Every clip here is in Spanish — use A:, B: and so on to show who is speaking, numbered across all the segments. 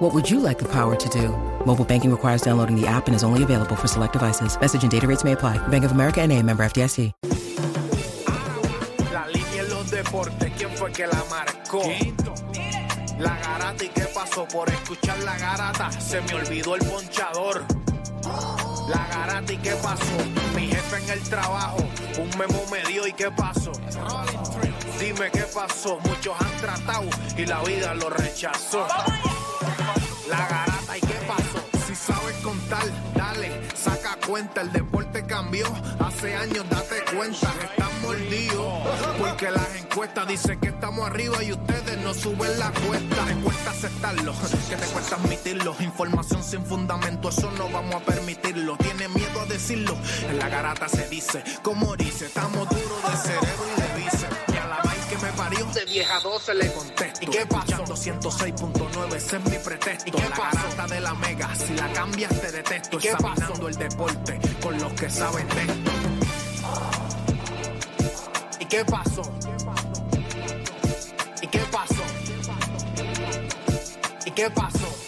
A: What would you like the power to do? Mobile banking requires downloading the app and is only available for select devices. Message and data rates may apply. Bank of America and a member FDIC.
B: La línea en los deportes, ¿quién fue que la marcó? La garata y qué pasó por escuchar la garata, se me olvidó el ponchador. La garata y qué pasó, mi jefe en el trabajo, un memo me dio y qué pasó. Dime qué pasó, muchos han tratado y la vida lo rechazó. La garata y qué pasó, si sabes contar, dale, saca cuenta, el deporte cambió, hace años date cuenta, están mordidos, porque las encuestas dicen que estamos arriba y ustedes no suben la cuesta, te cuesta aceptarlo, que te cuesta admitirlo, información sin fundamento, eso no vamos a permitirlo, tiene miedo a decirlo, en la garata se dice, como dice, estamos duros de cerebro parió, de 10 a 12 le contesto, ¿y qué pasó? 206.9, ese es mi pretexto, ¿y qué la garata de la mega, si la cambias te detesto, ¿Y qué examinando el deporte con los que saben de esto. ¿Y qué pasó? ¿Y qué pasó? ¿Y qué pasó? La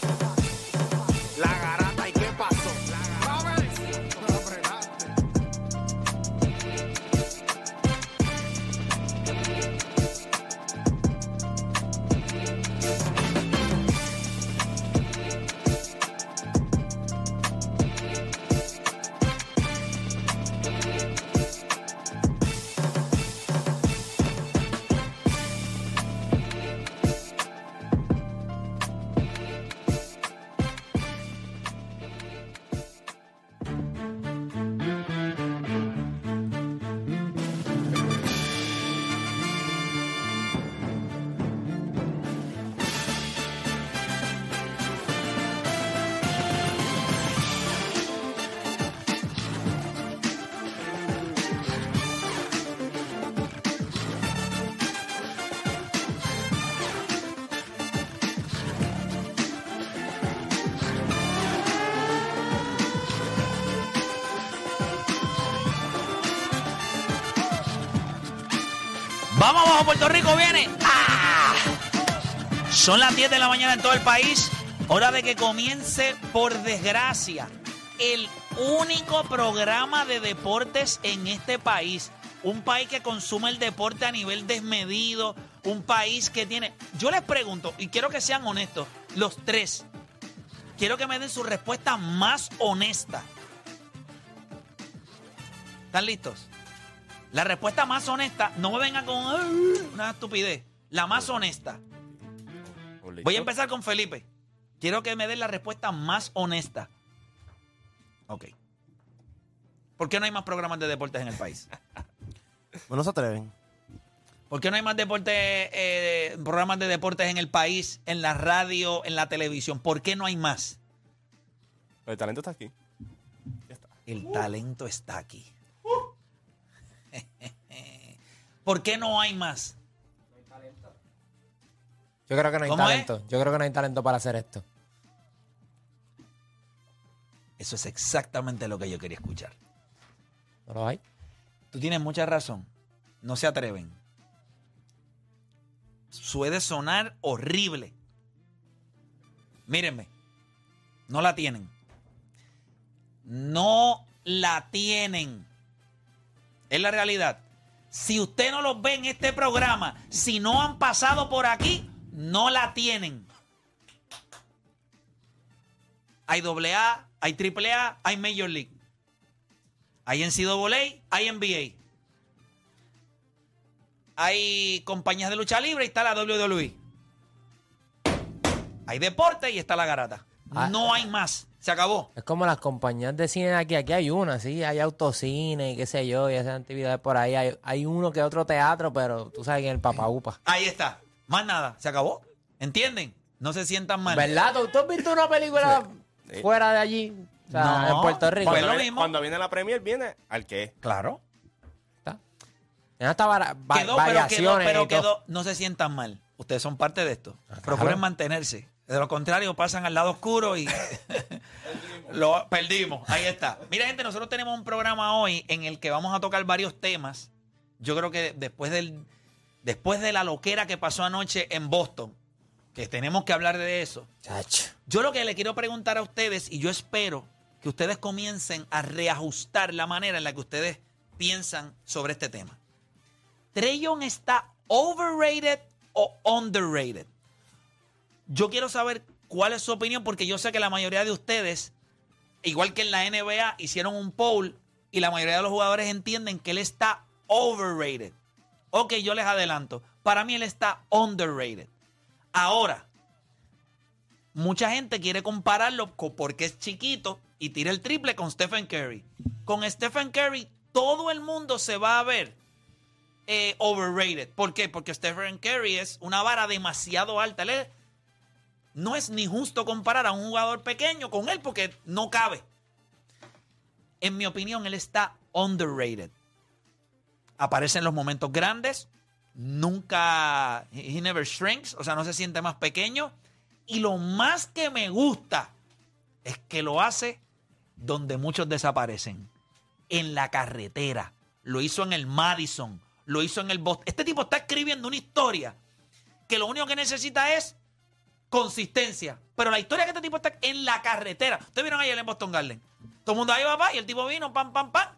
C: Vamos abajo, Puerto Rico viene. ¡Ah! Son las 10 de la mañana en todo el país. Hora de que comience, por desgracia, el único programa de deportes en este país. Un país que consume el deporte a nivel desmedido. Un país que tiene... Yo les pregunto, y quiero que sean honestos, los tres. Quiero que me den su respuesta más honesta. ¿Están listos? La respuesta más honesta, no me vengan con una estupidez. La más honesta. Voy a empezar con Felipe. Quiero que me den la respuesta más honesta. Ok. ¿Por qué no hay más programas de deportes en el país?
D: No se atreven.
C: ¿Por qué no hay más deportes, eh, programas de deportes en el país, en la radio, en la televisión? ¿Por qué no hay más?
D: El talento está aquí. Ya está.
C: El talento está aquí. ¿Por qué no hay más?
E: Yo creo que no hay talento. Yo creo que no hay talento para hacer esto.
C: Eso es exactamente lo que yo quería escuchar.
E: ¿No lo hay?
C: Tú tienes mucha razón. No se atreven. Suele sonar horrible. Mírenme. No la tienen. No la tienen. Es la realidad. Si usted no los ve en este programa, si no han pasado por aquí, no la tienen. Hay AA, hay AAA, hay Major League. Hay NCAA, hay NBA. Hay compañías de lucha libre y está la WWE. Hay deporte y está la garata.
E: Ah.
C: No hay más. Se acabó.
E: Es como las compañías de cine de aquí. Aquí hay una, sí. Hay autocine y qué sé yo, y esas actividades por ahí. Hay, hay uno que otro teatro, pero tú sabes que en el papaupa.
C: Ahí está. Más nada. Se acabó. ¿Entienden? No se sientan mal.
E: ¿Verdad? ¿Tú, tú has visto una película
D: Sí.
E: fuera de allí? O sea,
C: No,
E: en Puerto Rico.
C: Pues
D: Cuando,
C: lo
D: viene,
C: mismo.
D: cuando viene la Premier, viene al que.
C: Claro.
E: ¿Está? Va-
C: Quedó, pero quedó,
E: variaciones.
C: pero
E: y todo.
C: quedó. No se sientan mal. Ustedes son parte de esto.
E: claro.
C: Procuren mantenerse. De lo contrario, pasan al lado oscuro y lo perdimos. Ahí está. Mira, gente, nosotros tenemos un programa hoy en el que vamos a tocar varios temas. Yo creo que después del después de la loquera que pasó anoche en Boston, que tenemos que hablar de eso.
E: Chacho.
C: Yo lo que le quiero preguntar a ustedes, y yo espero que ustedes comiencen a reajustar la manera en la que ustedes piensan sobre este tema. ¿Treyon está overrated o underrated? Yo quiero saber cuál es su opinión, porque yo sé que la mayoría de ustedes, igual que en la NBA, hicieron un poll y la mayoría de los jugadores entienden que él está overrated. Ok, yo les adelanto. Para mí él está underrated. Ahora, mucha gente quiere compararlo co- porque es chiquito y tira el triple con Stephen Curry. Con Stephen Curry, todo el mundo se va a ver eh, overrated. ¿Por qué? Porque Stephen Curry es una vara demasiado alta. Él es- no es ni justo comparar a un jugador pequeño con él porque no cabe. En mi opinión, él está underrated. Aparece en los momentos grandes, nunca, he never shrinks, o sea, no se siente más pequeño. Y lo más que me gusta es que lo hace donde muchos desaparecen. En la carretera. Lo hizo en el Madison. Lo hizo en el Boston. Este tipo está escribiendo una historia que lo único que necesita es consistencia. Pero la historia que este tipo está en la carretera. Ustedes vieron ayer en Boston Garden. Todo el mundo ahí va, va, y el tipo vino, pam, pam, pam.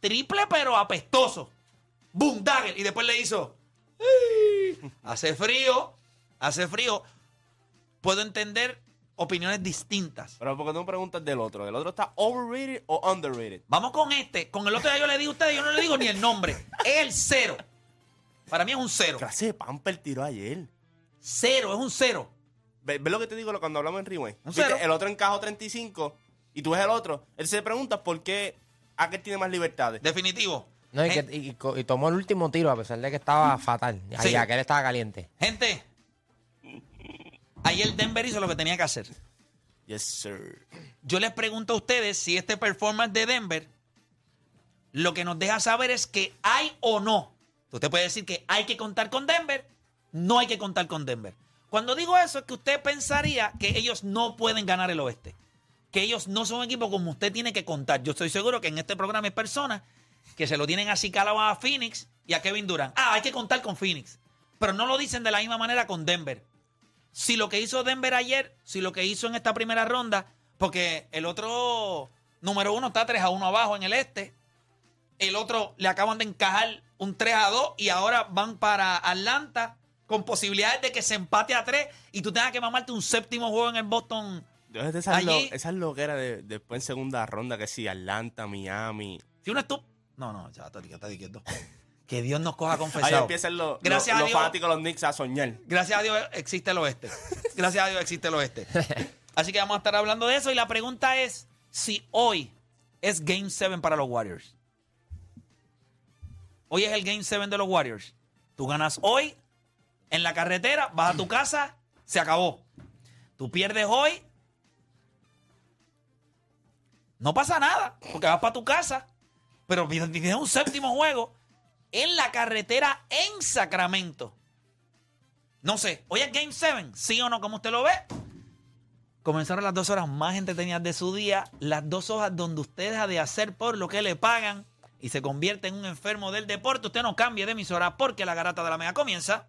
C: Triple, pero apestoso. Boom, dagger. Y después le hizo. Hace frío. Hace frío. Puedo entender opiniones distintas.
D: Pero porque tú me preguntas del otro. ¿El otro está overrated o underrated?
C: Vamos con este. Con el otro ya yo le di a ustedes, yo no le digo ni el nombre. Es el cero. Para mí es un cero.
D: Clase de Pamper tiró ayer.
C: Cero, es un cero.
D: ¿Ves ves lo que te digo cuando hablamos en Rewind? El otro encajó 35 y tú ves el otro. Él se pregunta por qué aquel tiene más libertades.
C: Definitivo.
E: No, y,
C: Gen-
E: que- y co- y tomó el último tiro a pesar de que estaba fatal.
C: Sí.
E: Ahí, aquel estaba caliente.
C: Gente, ayer Denver hizo lo que tenía que hacer.
D: Yes, sir.
C: Yo les pregunto a ustedes si este performance de Denver lo que nos deja saber es que hay o no. Usted puede decir que hay que contar con Denver, no hay que contar con Denver. Cuando digo eso es que usted pensaría que ellos no pueden ganar el oeste. Que ellos no son un equipo como usted tiene que contar. Yo estoy seguro que en este programa hay personas que se lo tienen así calado a Phoenix y a Kevin Durant. Ah, hay que contar con Phoenix. Pero no lo dicen de la misma manera con Denver si lo que hizo Denver ayer, si lo que hizo en esta primera ronda, porque el otro número uno está 3 a 1 abajo en el este, el otro le acaban de encajar un 3 a 2 y ahora van para Atlanta con posibilidades de que se empate a 3 y tú tengas que mamarte un séptimo juego en el Boston.
D: Esas,
C: Allí-
D: lo- de, después en segunda ronda, que sí, Atlanta, Miami.
C: Si uno es tú. No, no, ya está, está quieto. Que Dios nos coja
D: Ahí
C: confesado.
D: empiezan los,
C: Gracias
D: los, fanáticos de los Knicks a soñar.
C: Gracias a Dios existe el oeste. Gracias a Dios existe el oeste. Así que vamos a estar hablando de eso. Y la pregunta es si hoy es Game 7 para los Warriors. Hoy es el Game 7 de los Warriors. Tú ganas hoy en la carretera, vas a tu casa, se acabó. Tú pierdes hoy. No pasa nada, porque vas para tu casa. Pero tienes un séptimo juego en la carretera en Sacramento. No sé, hoy es Game 7, sí o no, como usted lo ve. Comenzaron las dos horas más entretenidas de su día, las dos horas donde usted deja de hacer por lo que le pagan y se convierte en un enfermo del deporte. Usted no cambie de emisora porque la garata de la mega comienza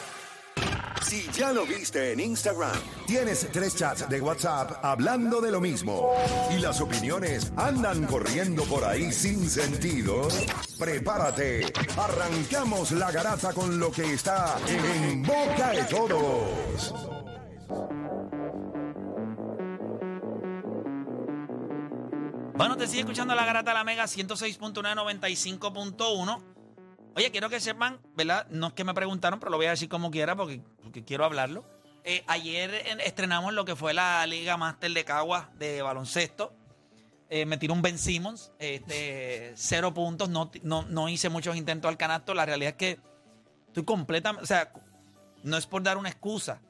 F: Si ya lo viste en Instagram, tienes tres chats de WhatsApp hablando de lo mismo y las opiniones andan corriendo por ahí sin sentido, prepárate. Arrancamos la garata con lo que está en boca de todos.
C: Bueno, te sigue escuchando la garata la Mega 106.9, 95.1. Oye, quiero que sepan, ¿verdad? No es que me preguntaron, pero lo voy a decir como quiera porque, quiero hablarlo. Eh, ayer en- estrenamos lo que fue la Liga Máster de Caguas de baloncesto. Eh, me tiró un Ben Simmons, este, cero puntos, no, no, no hice muchos intentos al canasto. La realidad es que estoy completamente, o sea, no es por dar una excusa,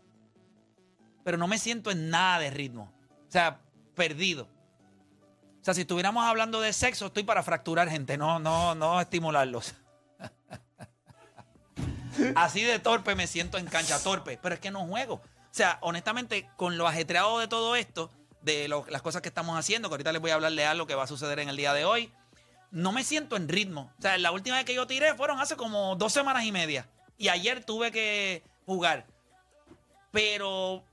C: pero no me siento en nada de ritmo. O sea, perdido. O sea, si estuviéramos hablando de sexo, estoy para fracturar gente, no, no, no estimularlos. Así de torpe me siento en cancha, torpe, pero es que no juego. O sea, honestamente, con lo ajetreado de todo esto, de lo- las cosas que estamos haciendo, que ahorita les voy a hablar de algo que va a suceder en el día de hoy, no me siento en ritmo. O sea, la última vez que yo tiré fueron hace como dos semanas y media. Y ayer tuve que jugar. Pero,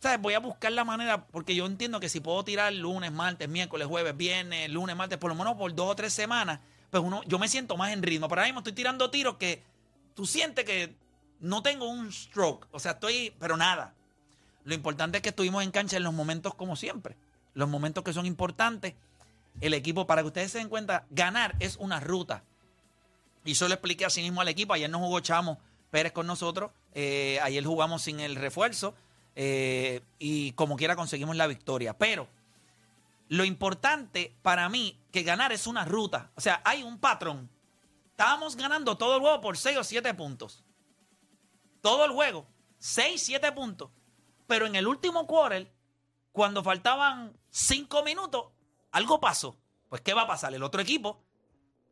C: ¿sabes? Voy a buscar la manera, porque yo entiendo que si puedo tirar lunes, martes, miércoles, jueves, viernes, lunes, martes, por lo menos por dos o tres semanas, pues uno, yo me siento más en ritmo. Pero ahora mismo estoy tirando tiros que tú sientes que no tengo un stroke. O sea, estoy, pero nada. Lo importante es que estuvimos en cancha en los momentos como siempre. Los momentos que son importantes. El equipo, para que ustedes se den cuenta, ganar es una ruta. Y yo le expliqué así mismo al equipo. Ayer no jugó Chamo Pérez con nosotros. eh, ayer jugamos sin el refuerzo. eh, y como quiera conseguimos la victoria. Pero lo importante para mí, que ganar es una ruta. O sea, hay un patrón. Estábamos ganando todo el juego por 6 o 7 puntos. Todo el juego. 6, 7 puntos. Pero en el último quarter, cuando faltaban 5 minutos, algo pasó. Pues, ¿qué va a pasar? El otro equipo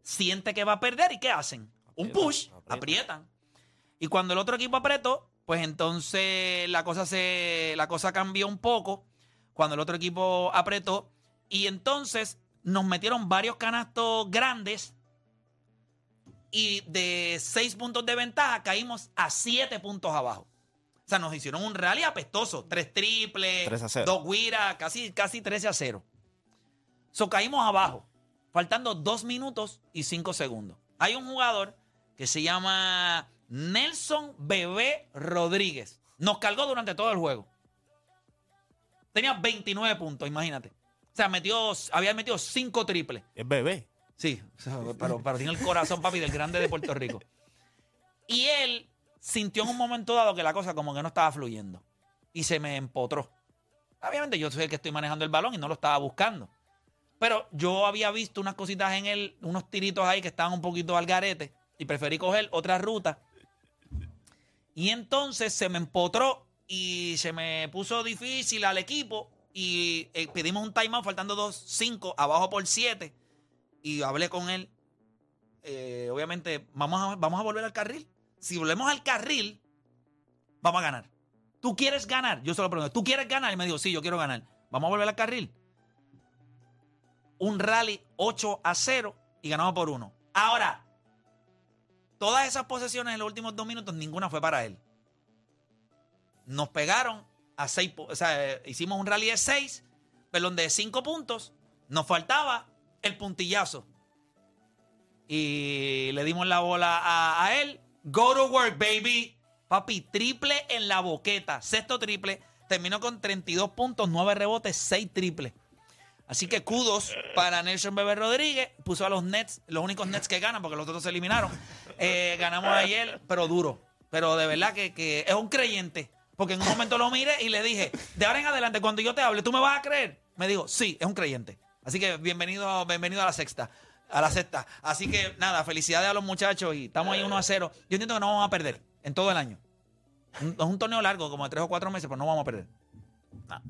C: siente que va a perder y ¿qué hacen? Un push, aprietan. Y cuando el otro equipo apretó, pues entonces la cosa se la cosa cambió un poco cuando el otro equipo apretó y entonces nos metieron varios canastos grandes y de seis puntos de ventaja caímos a siete puntos abajo. O sea, nos hicieron un rally apestoso. Tres triples,
D: 3 a 0.
C: dos guiras, casi, casi 13 a 0. So, caímos abajo, faltando dos minutos y cinco segundos. Hay un jugador que se llama Nelson Bebé Rodríguez. Nos cargó durante todo el juego. Tenía 29 puntos, imagínate. O sea, metió, había metido cinco triples.
D: Es bebé.
C: Sí, pero, pero tiene el corazón, papi, del grande de Puerto Rico. Y él sintió en un momento dado que la cosa como que no estaba fluyendo. Y se me empotró. Obviamente yo soy el que estoy manejando el balón y no lo estaba buscando. Pero yo había visto unas cositas en él, unos tiritos ahí que estaban un poquito al garete. Y preferí coger otra ruta. Y entonces se me empotró y se me puso difícil al equipo. Y eh, pedimos un timeout faltando 2-5, abajo por 7 y hablé con él. Eh, obviamente, vamos a, vamos a volver al carril. Si volvemos al carril, vamos a ganar. ¿Tú quieres ganar? Yo se lo pregunto. ¿Tú quieres ganar? Y me dijo, sí, yo quiero ganar. Vamos a volver al carril. Un rally 8 a 0 y ganamos por uno. Ahora, todas esas posesiones en los últimos dos minutos, ninguna fue para él. Nos pegaron a 6, o sea, hicimos un rally de 6, perdón, de 5 puntos. Nos faltaba el puntillazo. Y le dimos la bola a, él. Go to work, baby. Papi, triple en la boqueta. Sexto triple. Terminó con 32 puntos, 9 rebotes, 6 triples. Así que kudos para Nelson Bebé Rodríguez. Puso a los Nets, los únicos Nets que ganan, porque los otros se eliminaron. Eh, ganamos ayer, pero duro. Pero de verdad que, que es un creyente. Porque en un momento lo miré y le dije, de ahora en adelante, cuando yo te hable, ¿tú me vas a creer? Me dijo, sí, es un creyente. Así que bienvenido, bienvenido a la sexta. A la sexta. Así que nada, felicidades a los muchachos y estamos ahí 1 a 0. Yo entiendo que no vamos a perder en todo el año. Es un torneo largo, como de 3 o 4 meses, pero no vamos a perder.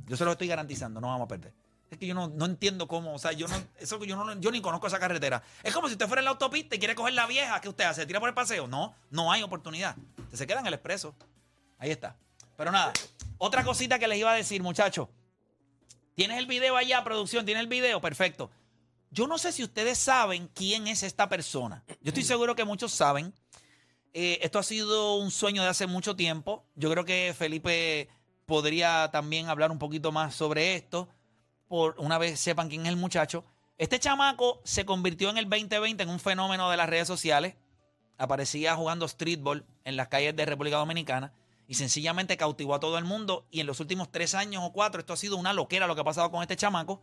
C: Yo se lo estoy garantizando, no vamos a perder. Es que yo no, no entiendo cómo, o sea, yo no, eso yo no, yo ni conozco esa carretera. Es como si usted fuera en la autopista y quiere coger la vieja, ¿qué usted hace? ¿Se tira por el paseo? No, no hay oportunidad. Usted se queda en el expreso. Ahí está. Pero nada, otra cosita que les iba a decir, muchachos. ¿Tienes el video allá, producción? ¿Tienes el video? Perfecto. Yo no sé si ustedes saben quién es esta persona. Yo estoy seguro que muchos saben. Eh, esto ha sido un sueño de hace mucho tiempo. Yo creo que Felipe podría también hablar un poquito más sobre esto. Por una vez sepan quién es el muchacho. Este chamaco se convirtió en el 2020 en un fenómeno de las redes sociales. Aparecía jugando streetball en las calles de República Dominicana y sencillamente cautivó a todo el mundo. Y en los últimos tres años o cuatro, esto ha sido una loquera lo que ha pasado con este chamaco.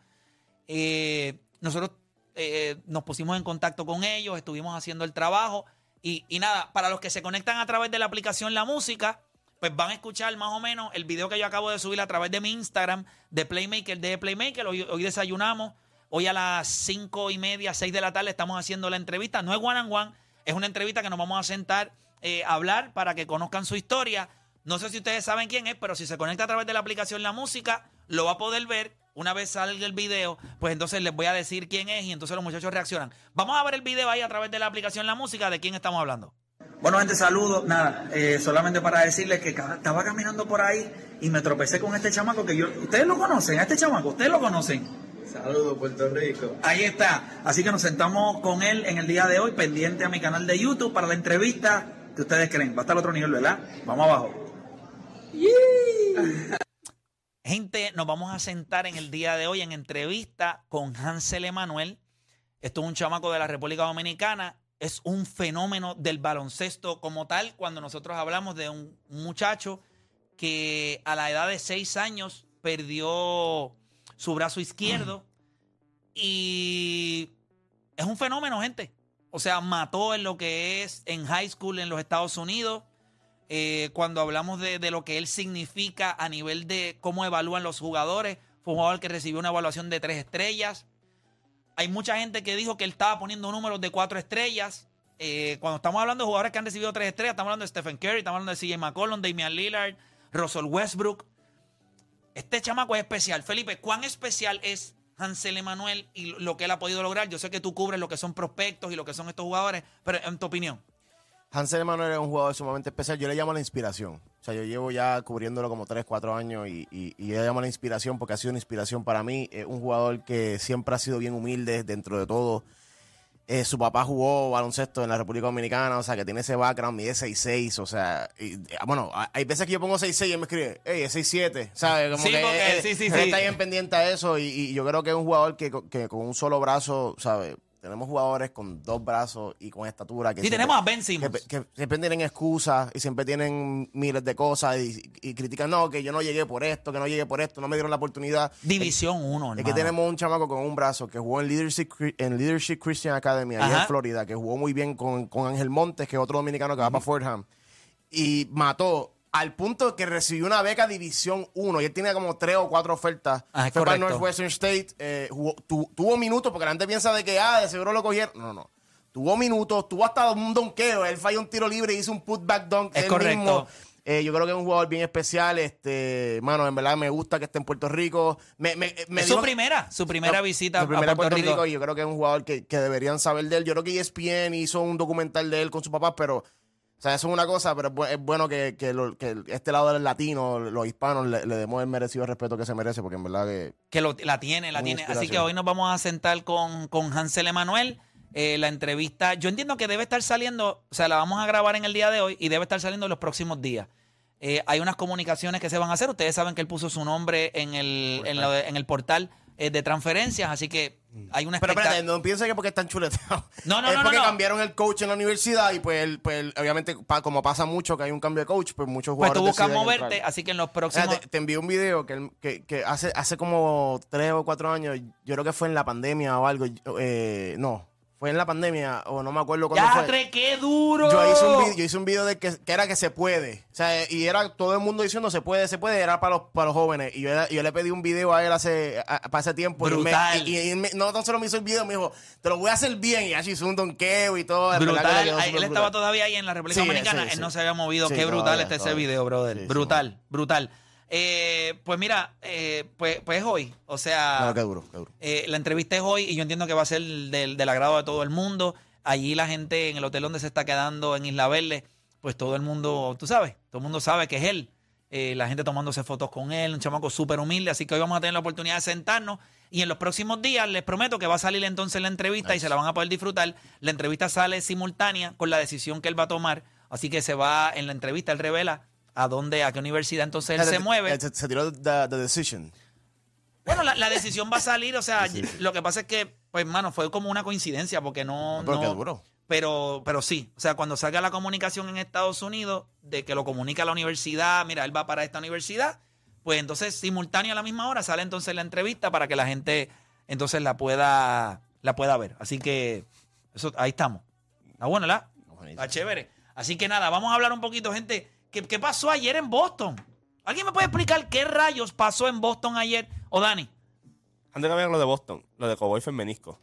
C: Eh, nosotros eh, nos pusimos en contacto con ellos, estuvimos haciendo el trabajo. Y, y nada, para los que se conectan a través de la aplicación La Música, pues van a escuchar más o menos el video que yo acabo de subir a través de mi Instagram de Playmaker, de Playmaker. Hoy, desayunamos Hoy a las cinco y media, seis de la tarde estamos haciendo la entrevista. No es one on one, es una entrevista que nos vamos a sentar eh, a hablar para que conozcan su historia. No sé si ustedes saben quién es, pero si se conecta a través de la aplicación La Música, lo va a poder ver. Una vez salga el video, pues entonces les voy a decir quién es y entonces los muchachos reaccionan. Vamos a ver el video ahí a través de la aplicación La Música de quién estamos hablando.
G: Bueno, gente, saludos. Nada, eh, solamente para decirles que estaba caminando por ahí y me tropecé con este chamaco que yo. ¿Ustedes lo conocen? A este chamaco, ¿ustedes lo conocen?
H: Saludos, Puerto Rico.
G: Ahí está. Así que nos sentamos con él en el día de hoy, pendiente a mi canal de YouTube para la entrevista que ustedes creen. Va a estar otro nivel, ¿verdad? Vamos abajo.
C: Gente, nos vamos a sentar en el día de hoy en entrevista con Hansel Emanuel. Esto es un chamaco de la República Dominicana. Es un fenómeno del baloncesto como tal. Cuando nosotros hablamos de un muchacho que a la edad de seis años perdió su brazo izquierdo y es un fenómeno, gente. O sea, mató en lo que es en high school en los Estados Unidos. Eh, cuando hablamos de, de lo que él significa a nivel de cómo evalúan los jugadores, fue un jugador que recibió una evaluación de tres estrellas. Hay mucha gente que dijo que él estaba poniendo números de cuatro estrellas. Eh, cuando estamos hablando de jugadores que han recibido tres estrellas, estamos hablando de Stephen Curry, estamos hablando de CJ McCollum, Damian Lillard, Russell Westbrook. Este chamaco es especial. Felipe, ¿cuán especial es Hansel Emanuel y lo que él ha podido lograr? Yo sé que tú cubres lo que son prospectos y lo que son estos jugadores, pero en tu opinión.
I: Hansel Emanuel es un jugador sumamente especial. Yo le llamo la inspiración. O sea, yo llevo ya cubriéndolo como 3, 4 años y, y, y yo le llamo la inspiración porque ha sido una inspiración para mí. Es un jugador que siempre ha sido bien humilde dentro de todo. Eh, su papá jugó baloncesto en la República Dominicana, o sea, que tiene ese background, mide 6'6", o sea, y, bueno, hay- veces que yo pongo 6'6 y él me escribe, hey, es 6'7", ¿sabes? Como
C: Sí,
I: que
C: porque-
I: él-
C: sí, sí,
I: él está bien pendiente a eso y, y yo creo que es un jugador que, que con un solo brazo, ¿sabes? Tenemos jugadores con dos brazos y con estatura. Que
C: Sí,
I: siempre-
C: tenemos a Ben Simmons.
I: que, que siempre tienen excusas y siempre tienen miles de cosas y, y critican, no, que yo no llegué por esto, que no llegué por esto, no me dieron la oportunidad.
C: División 1,
I: Es que tenemos un chamaco con un brazo que jugó en Leadership, en Leadership Christian Academy allá
C: Ajá.
I: en Florida, que jugó muy bien con, con Ángel Montes, que es otro dominicano que va para Fordham, y mató al punto que recibió una beca División 1 y él tenía como tres o cuatro ofertas.
C: Ah, es
I: Fue para. Northwestern State, eh, jugó- tu- tuvo minutos, porque la gente piensa de que, ah, de seguro lo cogieron. No, no. Tuvo minutos, tuvo hasta un donqueo. Él falló un tiro libre y hizo un putback dunk.
C: Es
I: él
C: correcto.
I: mismo. Eh, yo creo que es un jugador bien especial. Este, mano, en verdad me gusta que esté en Puerto Rico. Me, me, me
C: Es su primera, su primera
I: no,
C: visita
I: su primera
C: a Puerto, Rico.
I: y yo creo que es un jugador que, que deberían saber de él. Yo creo que ESPN hizo un documental de él con su papá, pero, sea, eso es una cosa, pero es bu- es bueno que, que, lo- que este lado del latino, los hispanos, le, le demos el merecido respeto que se merece, porque en verdad que
C: que lo- la tiene, la tiene. Así que hoy nos vamos a sentar con, con Hansel Emanuel. Eh, la entrevista, yo entiendo que debe estar saliendo, o sea, la vamos a grabar en el día de hoy y debe estar saliendo en los próximos días. Eh, hay unas comunicaciones que se van a hacer. Ustedes saben que él puso su nombre en el, en el portal eh, de transferencias, así que hay una
I: Pero espérate, no piense que porque están chuletados.
C: No, no,
I: es
C: no, no,
I: porque
C: no.
I: cambiaron el coach en la universidad y pues, él- pues obviamente, pa- como pasa mucho que hay un cambio de coach, pues muchos
C: Pues
I: jugadores
C: tú buscas
I: deciden
C: moverte,
I: entrar.
C: así que en los próximos.
I: te, te envié un video que, él- que, que hace, hace como tres o cuatro años, yo creo que fue en la pandemia o algo, eh, no, fue en la pandemia o no me acuerdo cuándo
C: ¡Ya,
I: fue.
C: tre, qué duro!
I: Yo hice un video, yo hice un video de que, que era que se puede. O sea, y era todo el mundo diciendo se puede, se puede, era para los, para los jóvenes. Y yo, yo le pedí un video a él hace, a- para ese tiempo. y me-
C: Brutal.
I: Y, y me- no tan solo me hizo el video, me dijo, te lo voy a hacer bien. Y así hizo un donqueo y todo.
C: Brutal. Él estaba
I: brutal.
C: todavía ahí en la República
I: Sí,
C: Dominicana.
I: sí,
C: Él no se había movido. Qué brutal está ese video, brother. Brutal, brutal. Eh, pues mira, eh, pues, pues hoy. O sea,
I: No, qué duro, qué duro.
C: eh, la entrevista es hoy y yo entiendo que va a ser del, del agrado de todo el mundo. Allí la gente en el hotel donde se está quedando en Isla Verde, pues todo el mundo, tú sabes, todo el mundo sabe que es él. Eh, la gente tomándose fotos con él, un chamaco súper humilde, así que hoy vamos a tener la oportunidad de sentarnos y en los próximos días les prometo que va a salir entonces la entrevista y se la van a poder disfrutar. La entrevista sale simultánea con la decisión que él va a tomar, así que se va en la entrevista, él revela a dónde, a qué universidad entonces él se mueve.
I: Se, se tiró the, the decision.
C: Bueno, la, la decisión va a salir, o sea, lo que pasa es que, pues, mano, fue como una coincidencia, porque no.
I: No, pero
C: no-
I: duro.
C: Pero, pero sí, o sea, cuando salga la comunicación en Estados Unidos, de que lo comunica la universidad, mira, él va para esta universidad, pues entonces simultáneo a la misma hora sale entonces la entrevista para que la gente entonces la pueda, la pueda ver. Así que, eso, ahí estamos. Está bueno, ¿verdad? Está chévere. Así que nada, vamos a hablar un poquito, gente. ¿Qué, qué pasó ayer en Boston? ¿Alguien me puede explicar qué rayos pasó en Boston ayer? O Dani.
D: Antes que vean lo de Boston, lo de Cowboy fue en menisco.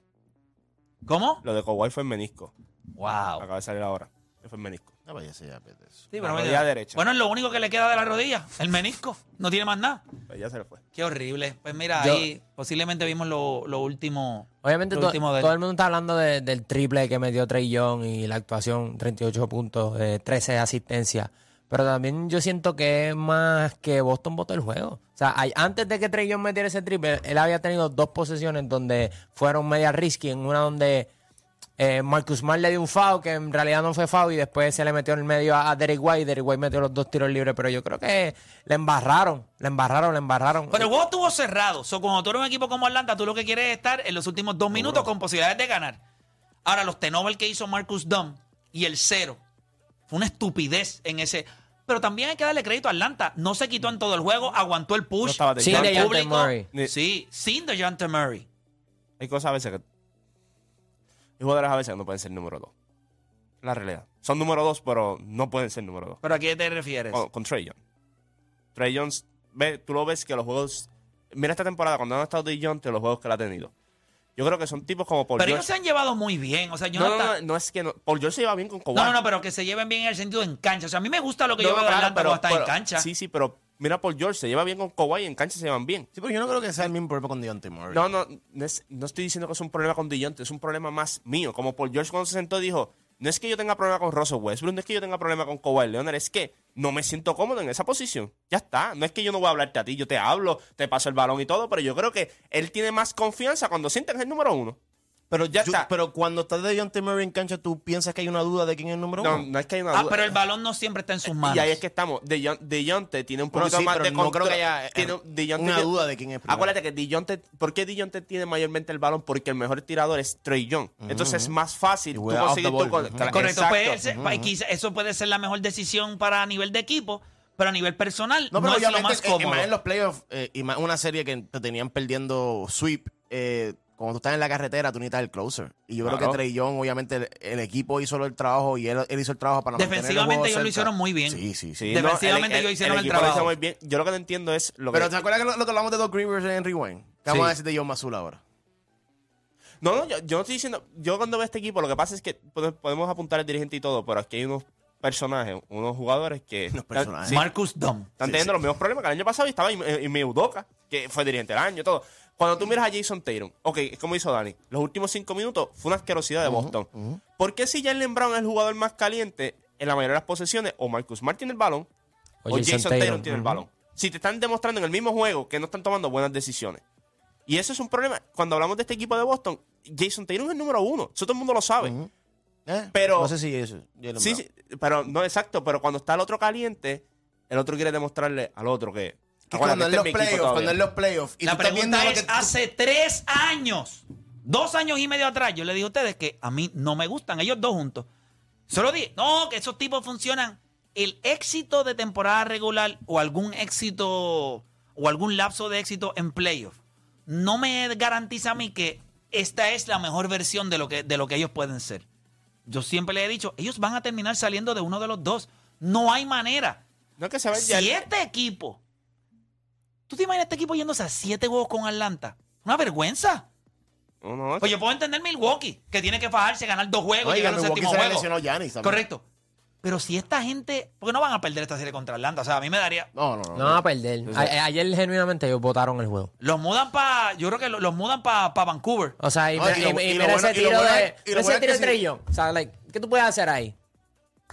C: ¿Cómo?
D: Lo de Cowboy fue en menisco.
C: Wow.
D: Acaba de salir ahora. Fue en menisco.
I: No vaya a ser ya, Peter.
C: Sí,
D: La
C: pero
D: rodilla
C: mira,
D: derecha.
C: Bueno, es lo único que le queda de la rodilla, el menisco. No tiene más nada.
D: Pues ya se le fue.
C: Qué horrible. Pues mira,
E: Yo-
C: ahí posiblemente vimos lo, lo último.
E: Obviamente
C: lo último de
E: todo el mundo está hablando de- del triple que metió Trey Young y la actuación, 38 puntos, eh, 13 asistencias. Pero también yo siento que es más que Boston votó el juego. O sea, hay- antes de que Trey Young metiera ese triple, él había tenido dos posesiones donde fueron media risky. En una donde eh, Marcus Smart le dio un foul, que en realidad no fue foul, y después se le metió en el medio a, a Derek White. Derek White metió los dos tiros libres, pero yo creo que le embarraron, le embarraron, le embarraron.
C: Pero el juego estuvo cerrado. So, cuando tú eres un equipo como Atlanta, tú lo que quieres es estar en los últimos dos minutos con posibilidades de ganar. Ahora, los Tenovel que hizo Marcus Dunn y el cero. Fue una estupidez en ese. Pero también hay que darle crédito a Atlanta. No se quitó en todo el juego, aguantó el push.
D: de
E: Sin DeJounte
C: público-
E: Murray.
C: Sí, sin DeJounte Murray.
D: Hay cosas a veces que. Hay jugadores a veces que no pueden ser número dos. La realidad. Son número dos, pero no pueden ser número dos.
C: ¿Pero a qué te refieres?
D: Con, con Trey Young. Trey Young, ve, tú lo ves que los juegos. Mira esta temporada, cuando han estado de Young, los juegos que él ha tenido. Yo creo que son tipos como Paul
C: pero ellos se han llevado muy bien. O sea, yo
D: No,
C: no,
D: no, no, no es que no. Paul George se lleva bien con Kawhi.
C: no, no, no, pero que se lleven bien en el sentido en cancha. O sea, a mí me gusta lo que
D: No,
C: de
D: claro,
C: Atlanta está en
D: pero-
C: cancha.
D: Sí, sí, pero mira Paul George, se lleva bien con Kawhi y en cancha se llevan bien.
I: Sí, pero yo no creo que sea el mismo problema con Deontay Murray.
D: No, no, no, es- no estoy diciendo que es un problema con Dejounte, es un problema más mío. Como Paul George cuando se sentó dijo, no es que yo tenga problema con Russell Westbrook, no es que yo tenga problema con Kawhi Leonard, es que no me siento cómodo en esa posición. Ya está, no es que yo no voy a hablarte a ti, yo te hablo, te paso el balón y todo, pero yo creo que él tiene más confianza cuando siente que es el número uno. Pero ya
I: Yo-
D: está.
I: pero cuando estás de Deontay Murray en cancha, ¿tú piensas que hay una duda de quién es el número
D: no,
I: uno?
D: no es que hay una
C: Ah,
D: duda.
C: pero el balón no siempre está en sus manos.
D: Y ahí es que estamos. Dejounte tiene un
I: Bueno,
D: poquito
I: sí,
D: más
I: pero
D: de
I: no creo que haya,
D: tiene, Dejounte
I: una
D: tiene-
I: duda de quién es primero.
D: Acuérdate que Dejounte, ¿por qué Dejounte tiene mayormente el balón? Porque el mejor tirador es Trey Young. Entonces es más fácil tú conseguir tu
I: Ujú.
C: Correcto, pues, quizá eso puede ser la mejor decisión para a nivel de equipo, pero a nivel personal no,
I: No, pero
C: es lo
I: obviamente,
C: más
I: eh, y
C: cómodo.
I: más en los playoffs, eh, y más una serie que te tenían perdiendo sweep, eh, cuando tú estás en la carretera, tú necesitas el closer. Y yo creo que Trey Young, obviamente, el, el equipo hizo el trabajo y él, él hizo el trabajo para mantener el
C: Defensivamente
I: juego
C: ellos lo hicieron muy bien.
I: Sí, sí, sí.
C: Defensivamente
D: no, el-
C: ellos hicieron el
D: equipo lo hizo
C: trabajo.
D: muy bien. Yo lo que no entiendo es lo
I: Pero
D: que...
I: ¿te acuerdas que lo, lo que hablamos de Doc Rivers en Rewind? ¿Qué vamos
D: Sí.
I: a decir de John Mazul ahora?
D: No, no, yo, yo no estoy diciendo... Yo cuando veo este equipo, lo que pasa es que pode- podemos apuntar al dirigente y todo, pero aquí hay unos personajes, unos jugadores que...
I: Unos personajes.
D: Sí,
C: Marcus Dunn.
D: Están teniendo los mismos problemas que el año pasado y estaba en, en, en Udoka, que fue dirigente del año y todo. Cuando tú miras a Jason Tatum, ok, es como hizo Dani, los últimos cinco minutos fue una asquerosidad de Boston. ¿Por qué si Jalen Brown es el jugador más caliente en la mayoría de las posesiones, o Marcus Smart tiene el balón, o, Jason, Tatum, tiene el balón? Si te están demostrando en el mismo juego que no están tomando buenas decisiones. Y eso es un problema. Cuando hablamos de este equipo de Boston, Jason Tatum es el número uno. Eso todo el mundo lo sabe.
I: ¿Eh?
D: Pero-
I: No sé si eso.
D: Sí, sí, pero no exacto, pero cuando está el otro caliente, el otro quiere demostrarle al otro que...
I: Que cuando en
D: este
I: los playoffs, cuando en los playoffs. y
C: La pregunta es,
I: que-
C: hace tres años, dos años y medio atrás, yo le dije a ustedes que a mí no me gustan, ellos dos juntos. Solo dije, no, que esos tipos funcionan. El éxito de temporada regular o algún éxito o algún lapso de éxito en playoff no me garantiza a mí que esta es la mejor versión de lo que, de lo que ellos pueden ser. Yo siempre les he dicho, ellos van a terminar saliendo de uno de los dos. No hay manera.
D: No que se vaya
C: Si este equipo. ¿Tú te imaginas este equipo yéndose a siete juegos con Atlanta? Una vergüenza.
D: No, no,
C: Pues yo puedo entender Milwaukee, que tiene que fajarse, ganar dos juegos
I: No,
C: y llegar al séptimo juego.
I: Giannis.
C: Correcto. Pero si esta gente. Porque no van a perder esta serie contra Atlanta. O sea, a mí me daría.
I: No, no, no.
E: No van a perder. Ayer genuinamente ellos votaron el juego.
C: Los mudan para. Yo creo que lo- los mudan para Vancouver.
E: O sea, y,
I: No, y
E: y- y mira
I: bueno-
E: ese tiro
I: bueno
E: de. ese tiro de Trey. O sea, like, ¿qué tú puedes hacer ahí?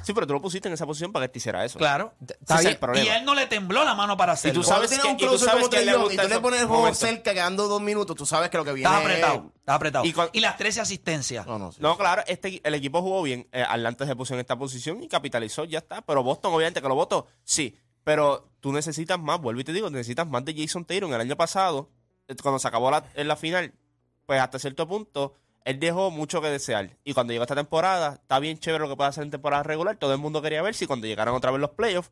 D: Sí, pero tú lo pusiste en esa posición para que te hiciera eso.
C: Claro.
E: Está
D: Ese es
E: bien.
D: el problema.
C: Y a él no le tembló la mano para hacerlo.
D: tú sabes que-
I: un
D: y tú sabes que le gusta
I: y tú le pones el juego
D: Momento.
I: cerca quedando dos minutos, tú sabes que lo que viene
C: Estaba
I: es-
C: apretado. Estaba apretado.
D: Y
C: Y, las 13 asistencias.
I: No, no, sí.
D: No, claro, este, el equipo jugó bien. Eh, Atlanta se puso en esta posición y capitalizó, ya está. Pero Boston, obviamente, que lo votó, sí. Pero tú necesitas más, vuelvo y te digo, necesitas más de Jason Tatum. El año pasado, eh, cuando se acabó la, en la final, pues hasta cierto punto, él dejó mucho que desear. Y cuando llegó esta temporada, está bien chévere lo que puede hacer en temporada regular. Todo el mundo quería ver si cuando llegaran otra vez los playoffs,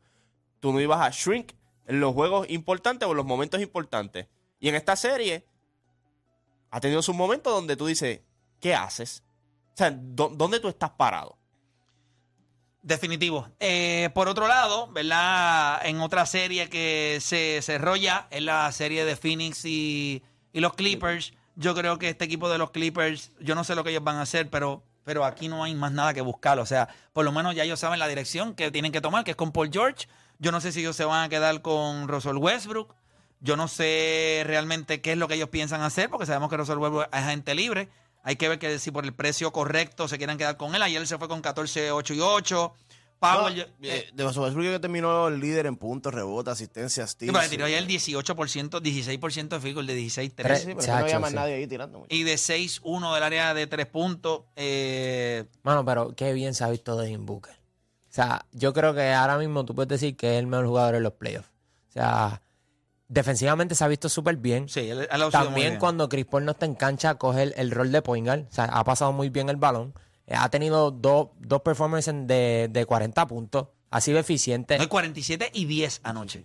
D: tú no ibas a shrink en los juegos importantes o en los momentos importantes. Y en esta serie, ha tenido sus momentos donde tú dices, ¿qué haces? O sea, ¿dó- ¿dónde tú estás parado?
C: Definitivo. Eh, por otro lado, ¿verdad? En otra serie que se ya, es la serie de Phoenix y Y los Clippers, yo creo que este equipo de los Clippers, yo no sé lo que ellos van a hacer, pero, pero aquí no hay más nada que buscar. O sea, por lo menos ya ellos saben la dirección que tienen que tomar, que es con Paul George. Yo no sé si ellos se van a quedar con Russell Westbrook. Yo no sé realmente qué es lo que ellos piensan hacer, porque sabemos que Russell Westbrook es agente libre. Hay que ver que si por el precio correcto se quieren quedar con él. Ayer se fue con 14, 8 y 8. Powell, yo-
I: Eh, de Russell Westbrook que terminó el líder en puntos, rebotes, asistencias,
C: Sí,
I: steals.
C: pero le tiró ya el 18%, 16% de field goal, de 16-3.
I: Sí, pero es que no había más
E: sí.
I: nadie ahí tirando. mucho.
C: Y de 6-1 del área de 3 puntos. Eh,
E: Mano, pero qué bien se ha visto Devin Booker. O sea, yo creo que ahora mismo tú puedes decir que es el mejor jugador en los playoffs. O sea, defensivamente se ha visto súper bien.
C: sí, él, él ha lucido muy
E: También
C: bien.
E: cuando Chris Paul no está en cancha, coge el, el rol de point guard. O sea, ha pasado muy bien el balón. Ha tenido dos, dos performances de, de 40 puntos. Ha sido eficiente.
C: No, hay 47 y 10 anoche.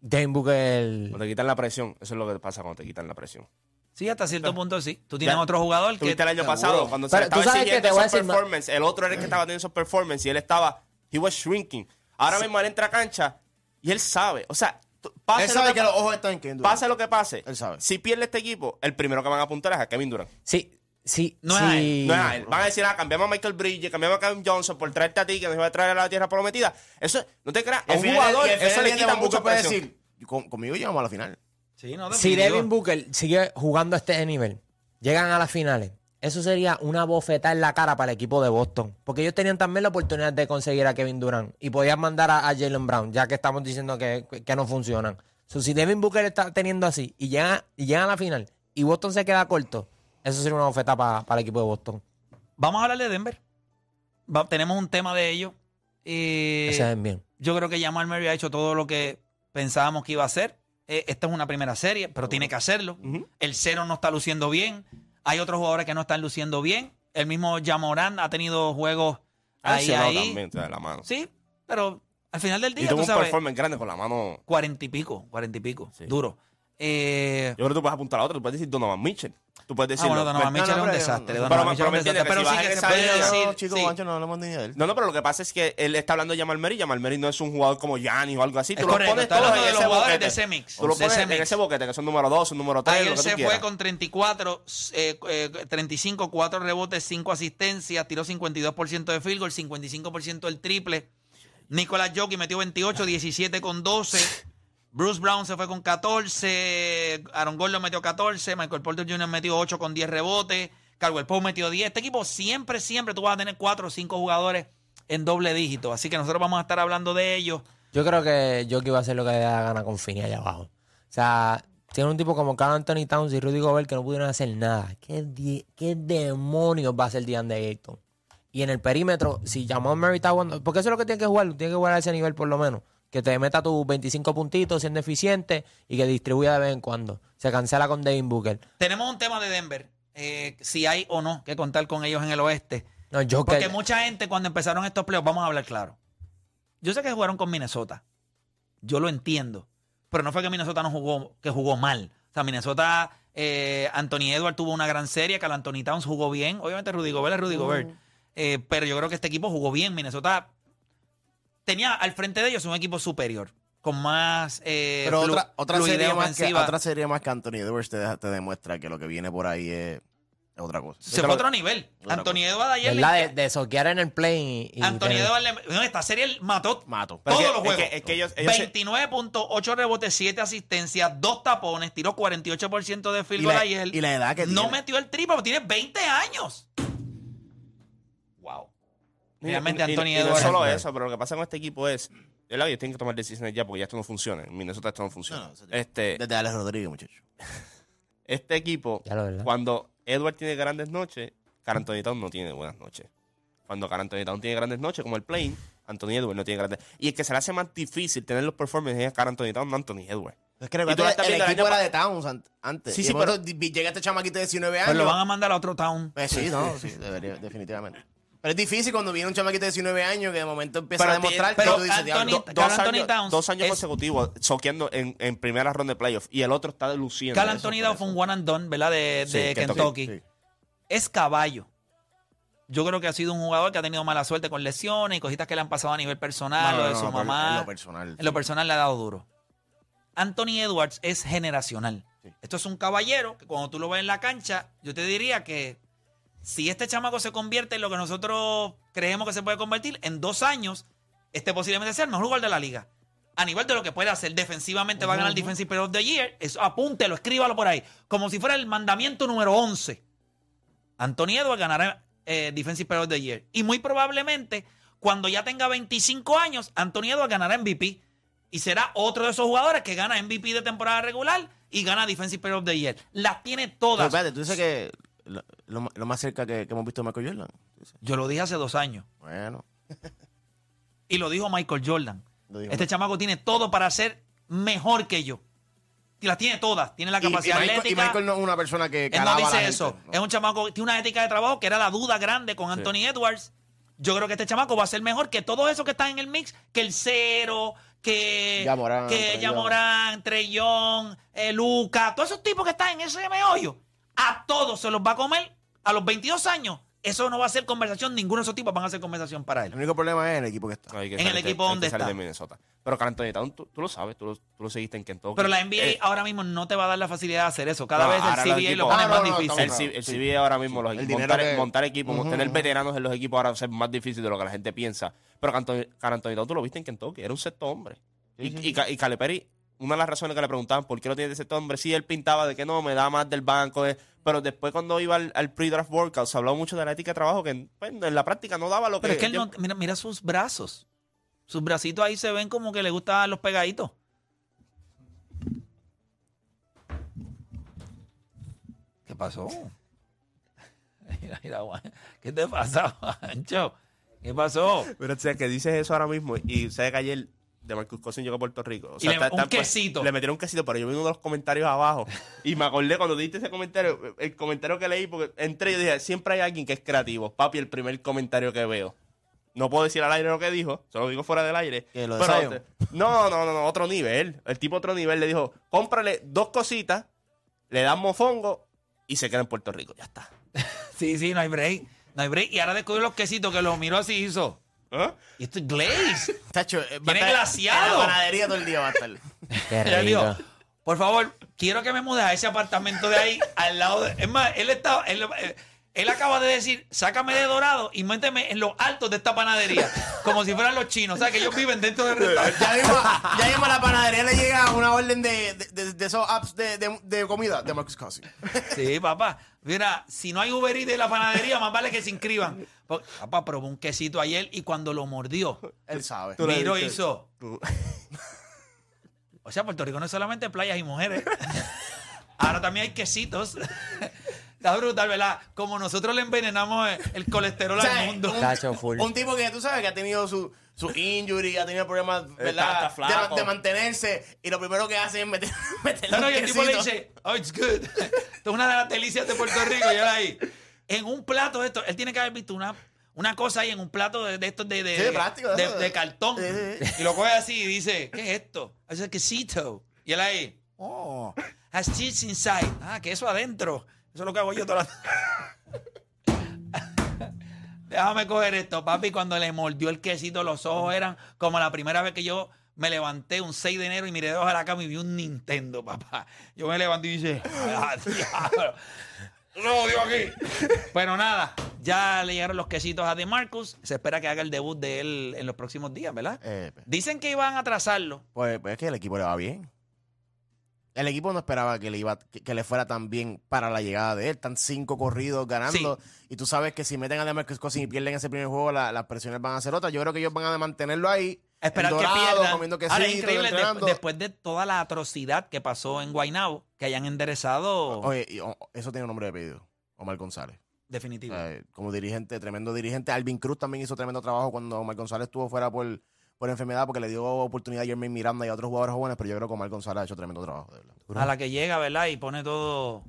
E: Devin Booker...
D: Cuando te quitan la presión, eso es lo que pasa cuando te quitan la presión.
C: Sí, hasta cierto punto sí. Tú tienes
D: Ya.
C: otro jugador que.
D: Tuviste el año
C: Seguro.
D: pasado, cuando
E: Pero
D: se estaba
E: que a
D: esos performance, el otro era el que estaba teniendo esos performance y él estaba, he was shrinking. Ahora mismo él entra a cancha y él sabe, o sea, pase
I: Él
D: lo
I: sabe
D: que
I: que
D: pa-
I: los ojos están en Kevin Durant.
D: pase lo que pase,
I: Él sabe.
D: si pierde este equipo, el primero que van a apuntar es a Kevin Durant.
E: Sí, sí,
C: No es.
D: No es a él. Van a decir, ah, cambiamos a Michael Bridges, cambiamos a Kevin Johnson por traerte a ti, que nos iba a traer a la tierra prometida. Eso, no te creas, a un jugador,
I: final
D: eso le quita mucho presión.
I: decir, "Con- conmigo llegamos a la final.
C: Sí, no,
E: Si. Devin Booker sigue jugando a este nivel, llegan a las finales, eso sería una bofetada en la cara para el equipo de Boston. Porque ellos tenían también la oportunidad de conseguir a Kevin Durant y podían mandar a, a Jalen Brown, ya que estamos diciendo que, que no funcionan. So, si Devin Booker está teniendo así y llegan, y llegan a la final y Boston se queda corto, eso sería una bofetada para, para el equipo de Boston.
C: Vamos a hablar de Denver. Va- tenemos un tema de ellos. Eh,
E: Ese es bien.
C: yo creo que Jamal Murray ha hecho todo lo que pensábamos que iba a hacer. Eh, esta es una primera serie, pero tiene que hacerlo.
D: Ujú.
C: El cero no está luciendo bien. Hay otros jugadores que no están luciendo bien. El mismo Jamoran ha tenido juegos
D: Ah,
C: ahí,
D: sí, no,
C: ahí.
D: también te da la mano.
C: Sí, pero al final del
D: Y
C: día,
D: tuvo
C: tú
D: un
C: sabes,
D: performance grande con la mano.
C: cuarenta y pico, cuarenta y pico,
D: Sí.
C: duro. Eh,
D: Yo creo que tú puedes apuntar a otro, tú puedes decir Donovan Mitchell. Tú puedes
C: ah,
D: decir.
C: bueno, Donovan Mitchell es un desastre.
I: pero-
C: Donovan Mitchell es un desastre, sí que se puede decir.
I: No, chicos,
C: sí.
I: Juancho, no hablamos ni de él.
D: No, no, pero lo que pasa es que él está hablando de Jamal Murray Jamal Murray no es un jugador como Giannis o algo así.
C: Es
D: Tú lo pones todos en
C: de los
D: ese
C: jugadores
D: boquete.
C: de ese mix,
D: Tú lo pones en ese boquete, que son número 2, un número 3, lo
C: Ayer se fue con 34, eh, eh, 35, 4 rebotes, 5 asistencias, tiró 52% de field goal, 55% del triple. Nicolás Jockey metió 28, 17 con 12. Bruce Brown se fue con 14. Aaron Gordon metió 14. Michael Porter Jr. metió 8 con 10 rebotes. Caldwell Pope metió 10. Este equipo siempre, siempre tú vas a tener 4 o 5 jugadores en doble dígito. Así que nosotros vamos a estar hablando de ellos.
E: Yo creo que Jokic va a hacer lo que le da la gana con Finney allá abajo. O sea, tiene un tipo como Carl Anthony Towns y Rudy Gobert que no pudieron hacer nada. ¿Qué, demonios va a hacer DeAndre Ayton? Y en el perímetro, si Jamal Murray está jugando... Porque eso es lo que tiene que jugar. Tiene que jugar a ese nivel por lo menos. Que te meta tus 25 puntitos siendo eficiente y que distribuya de vez en cuando. Se cancela con Devin Booker.
C: Tenemos un tema de Denver. eh, si hay o no que contar con ellos en el oeste.
E: No, Joker...
C: Porque mucha gente cuando empezaron estos playoffs, vamos a hablar claro. Yo sé que jugaron con Minnesota. Yo lo entiendo. Pero no fue que Minnesota no jugó, que jugó mal. O sea, Minnesota, eh, Anthony Edwards tuvo una gran serie, Carl Anthony Towns jugó bien. Obviamente Rudy Gobert es Rudy Gobert. Eh, pero yo creo que este equipo jugó bien. Minnesota tenía al frente de ellos un equipo superior. Con más eh,
I: Pero
C: flu-
I: otra, otra, serie más que, otra serie más que Anthony Edwards te, demuestra que lo que viene por ahí es, es otra cosa.
C: Se fue a otro nivel.
I: Otra
C: Anthony Edwards ayer
E: ¿Verdad? De, de soquear en el play y... y
C: Anthony Edwards no, esta serie él mató
I: Mato.
D: Pero
C: todos
D: es que-
C: los juegos.
D: es que- es que ellos- ellos se-
C: 29.8 rebotes, 7 asistencias, 2 tapones, tiró 48% de field
I: Y
C: goal
I: la-
C: ayer.
I: y la edad que
C: No
I: tiene.
C: metió el triple, tiene 20 años. Realmente
D: Y- y-
C: Anthony
D: y no es solo eso, pero lo que pasa con este equipo es. ¿verdad? Ellos tienen que tomar decisiones ya porque ya esto no funciona. En Minnesota esto no funciona.
I: No, no, eso-
D: este,
I: Desde Alex Rodríguez, muchacho.
D: este equipo, cuando Edward tiene grandes noches, Carl Anthony Towns no tiene buenas noches. Cuando Carl Anthony Towns tiene grandes noches, como el plane, Anthony Edwards no tiene grandes. Y el que se le hace más difícil tener los performances es Carl Anthony Towns, no Anthony Edwards.
I: Es que
D: Y
I: el
D: el
I: equipo era de Towns an- antes.
D: Sí,
I: Y
D: sí,
I: di- llega este chamaquito de 19 años.
C: Pues lo van a mandar a otro town.
I: Pues sí, no, sí, debería, definitivamente. Pero es difícil cuando viene un chamaquito de 19 años que de momento empieza
D: Pero
I: a demostrar
C: pero
I: que tú dices,
C: Anthony-
I: diablo,
D: Do-
C: Carl
D: dos,
C: Anthony
D: años,
C: Towns
D: dos años
C: es-
D: consecutivos soqueando en, en primera ronda de playoff y el otro está luciendo.
C: Carl
D: eso,
C: Anthony
D: por
C: Towns
D: eso.
C: fue un one and done, ¿verdad? De,
D: Sí,
C: de
D: Kentucky.
C: Kentucky.
I: Sí.
C: Es caballo. Yo creo que ha sido un jugador que ha tenido mala suerte con lesiones y cositas que le han pasado a nivel personal,
I: No,
C: lo de
I: no,
C: su
I: no,
C: mamá.
I: En lo personal.
C: En lo personal le ha dado duro. Anthony Edwards es generacional. Esto es un caballero que cuando tú lo ves en la cancha, yo te diría que si este chamaco se convierte en lo que nosotros creemos que se puede convertir, en dos años, este posiblemente sea el mejor jugador de la liga. A nivel de lo que puede hacer defensivamente, va a ganar el Defensive Player of the Year. Eso, apúntelo, escríbalo por ahí. Como si fuera el mandamiento número 11. Anthony Edwards ganará eh, Defensive Player of the Year. Y muy probablemente, cuando ya tenga 25 años, Anthony Edwards ganará MVP. Y será otro de esos jugadores que gana MVP de temporada regular y gana Defensive Player of the Year. Las tiene
I: Pero
C: todas.
I: espérate, tú dices que lo, lo- lo más cerca que, que hemos visto de Michael Jordan.
C: Yo lo dije hace dos años.
I: Bueno,
C: Y lo dijo Michael Jordan.
I: Dijo
C: Este
I: Michael.
C: chamaco tiene todo para ser mejor que yo. Y las tiene todas. Tiene la
I: Y- y,
C: capacidad
I: Michael, y
C: atlética.
I: Michael no es una persona que
C: Él no
I: calaba a la
C: dice
I: gente,
C: eso.
I: ¿no?
C: Es un chamaco, tiene una ética de trabajo que era la duda grande con Anthony Edwards. Yo creo que este chamaco va a ser mejor que todos esos que están en el mix, que el Cero, que
I: Ya Morán,
C: que
I: Young,
C: eh, Luca, todos esos tipos que están en ese meollo, a todos se los va a comer a los 22 años. Eso no va a ser conversación, ninguno de esos tipos van a ser conversación para él.
I: El único problema es en el equipo que está.
D: Que
C: En el
D: salir de-
C: equipo
D: hay que
C: donde
D: salir
C: está.
D: de Minnesota. Pero Carl Anthony Towns, tú, tú lo sabes, tú lo, tú lo seguiste en Kentucky.
C: Pero la NBA
D: Eh,
C: ahora mismo no te va a dar la facilidad de hacer eso. Cada
D: No,
C: vez el CBA lo pone
I: Ah,
C: más
I: no,
C: difícil.
D: el, CBA ahora mismo, los
I: El
D: montar,
I: que-
D: montar equipos, tener veteranos en los equipos ahora va a ser más difícil de lo que la gente piensa. Pero Carl Anthony Towns, tú lo viste en Kentucky, era un sexto hombre. y, y, Ca- y Calipari, una de las razones que le preguntaban por qué lo tiene sexto hombre, sí, él pintaba de que no, me da más del banco. eh, pero después cuando iba al, al pre-draft workout, se habló mucho de la ética de trabajo que pues, en la práctica no daba lo que...
C: Pero es que él
D: yo-
C: no, mira, mira sus brazos. Sus bracitos ahí se ven como que le gustan los pegaditos. ¿Qué pasó? Mira, mira. ¿Qué te pasa, Juancho? ¿Qué pasó?
D: Pero o sea, que dices eso ahora mismo y sabes que ayer de Marcus Cousins llegó a Puerto Rico. O
C: Y le- un
D: pues,
C: quesito.
D: le metieron un quesito, pero yo vi uno de los comentarios abajo y me acordé cuando diste ese comentario, el comentario que leí, porque entré y dije, siempre hay alguien que es creativo. Papi, el primer comentario que veo. No puedo decir al aire lo que dijo, solo digo fuera del aire.
I: ¿Qué, lo
D: Pero- no, no, no, no, otro nivel. El tipo otro nivel le dijo, cómprale dos cositas, le dan mofongo y se queda en Puerto Rico. Ya está.
C: Sí, sí, no hay break. No hay break. Y ahora descubrió los quesitos que los miró así y hizo.
D: ¿Ah?
C: Y esto es glaze.
I: Tacho, eh,
C: Viene glaciado.
I: En la panadería todo el día va a estar.
E: Qué
C: Ella dijo,
E: rico.
C: por favor, quiero que me mudes a ese apartamento de ahí, al lado de... Es más, él, estaba, él, él- acaba de decir, sácame de Dorado y méteme en los altos de esta panadería, como si fueran los chinos, o sea, que ellos viven dentro del restaurante.
I: Ya mismo, ya mismo a la panadería le llega una orden de, de, de- de esos apps de, de, de comida de Marcus Cousins.
C: Sí, papá. Mira, si no hay Uber Eats de la panadería, más vale que se inscriban. Porque, papá probó un quesito ayer y cuando lo mordió,
I: Él sabe.
D: Dices-
C: hizo...
D: tú-
C: O sea, Puerto Rico no es solamente playas y mujeres. Ahora también hay quesitos. Está brutal, ¿verdad? Como nosotros le envenenamos el- colesterol
I: O sea,
C: al mundo.
I: un,
E: Tacho, full.
I: un tipo que tú sabes que ha tenido su, su injury, ha tenido problemas
D: Está-
I: ¿verdad?
D: está flaco.
I: De, de mantenerse y lo primero que hace es meter, meterle
C: No, no,
I: un
C: y el tipo le
I: quesito.
C: dice, oh, it's good. Esto es una de las delicias de Puerto Rico. Y él ahí, en un plato de esto, él tiene que haber visto una, una cosa ahí en un plato de, de estos de, de,
I: Sí, de plástico, de
C: de,
I: eso.
C: de cartón.
I: Sí, sí,
C: Y lo coge así y dice, ¿qué es esto? Es el quesito. Y él ahí, oh, has cheese inside. Ah, queso adentro. Eso es lo que hago yo toda la... Déjame coger esto, papi. Cuando le mordió el quesito, los ojos eran como la primera vez que yo me levanté un 6 de enero y miré debajo de la cama y vi un Nintendo, papá. Yo me levanté y dije, "Ah, diablo". No, digo aquí. Pero nada, ya le llegaron los quesitos a DeMarcus. Se espera que haga el debut de él en los próximos días, ¿verdad?
I: Eh, pues,
C: Dicen que iban a atrasarlo.
I: pues, pues es que el equipo le va bien. El equipo no esperaba que le iba que, que le fuera tan bien para la llegada de él. Están cinco corridos ganando. Y tú sabes que si meten a DeMarcus Cousins y pierden ese primer juego, la- las presiones van a ser otras. Yo creo que ellos van a mantenerlo ahí.
C: Esperar que pierdan.
I: comiendo
C: Ahora es increíble, de- después de toda la atrocidad que pasó en Guaynabo, que hayan enderezado
I: Oye, y, oh, eso tiene nombre de pedido. Omar González.
C: definitivo.
I: Como dirigente, tremendo dirigente. Alvin Cruz también hizo tremendo trabajo cuando Omar González estuvo fuera por, por enfermedad porque le dio oportunidad a Jermaine Miranda y a otros jugadores jóvenes, pero yo creo que Omar González ha hecho tremendo trabajo. De verdad.
C: a la que llega, ¿verdad? Y pone todo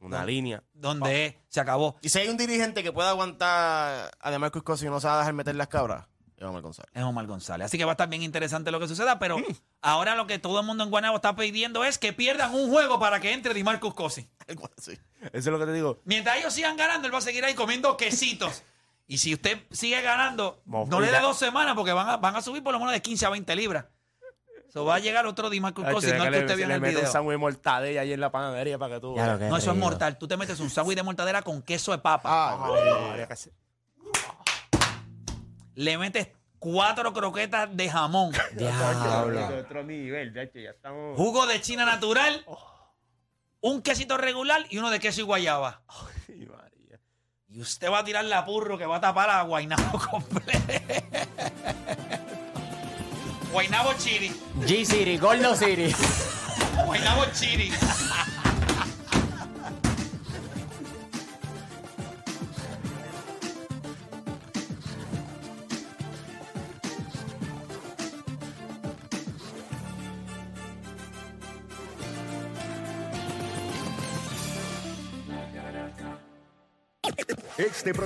D: Una línea.
C: donde es. Se acabó.
I: Y si hay un dirigente que pueda aguantar a DeMarcus Cousins y no se va a dejar meter las cabras, es Omar González.
C: Es Omar González. Así que va a estar bien interesante lo que suceda, pero ahora lo que todo el mundo en Guaynabo está pidiendo es que pierdan un juego para que entre DiMarcus Cosi.
I: Algo así.
D: Eso es lo que te digo.
C: Mientras ellos sigan ganando, él va a seguir ahí comiendo quesitos. Y si usted sigue ganando, no le dé dos semanas porque van a, van a subir por lo menos de 15 a 20 libras. So va a llegar otro
D: Hacho,
C: Cousins, no que
D: le-
C: usted vio en
D: le
C: el
D: mete un
C: video.
D: sándwich de mortadella ahí en la panadería para que tú
E: Ya que
C: No, eso es mortal. Tú te metes un sándwich de mortadera con queso de papa.
I: Ah,
D: casi-
C: Le metes cuatro croquetas de jamón.
E: Diablo.
D: Otro nivel, de hecho, ya estamos.
C: Jugo de china natural. Un quesito regular y uno de queso y guayaba.
D: Ay, María.
C: Y usted va a tirar la purro que va a tapar a Guainabo completo. Guainabo Chiri.
E: G-City, Gordo City.
C: Guainabo Chiri.
F: Este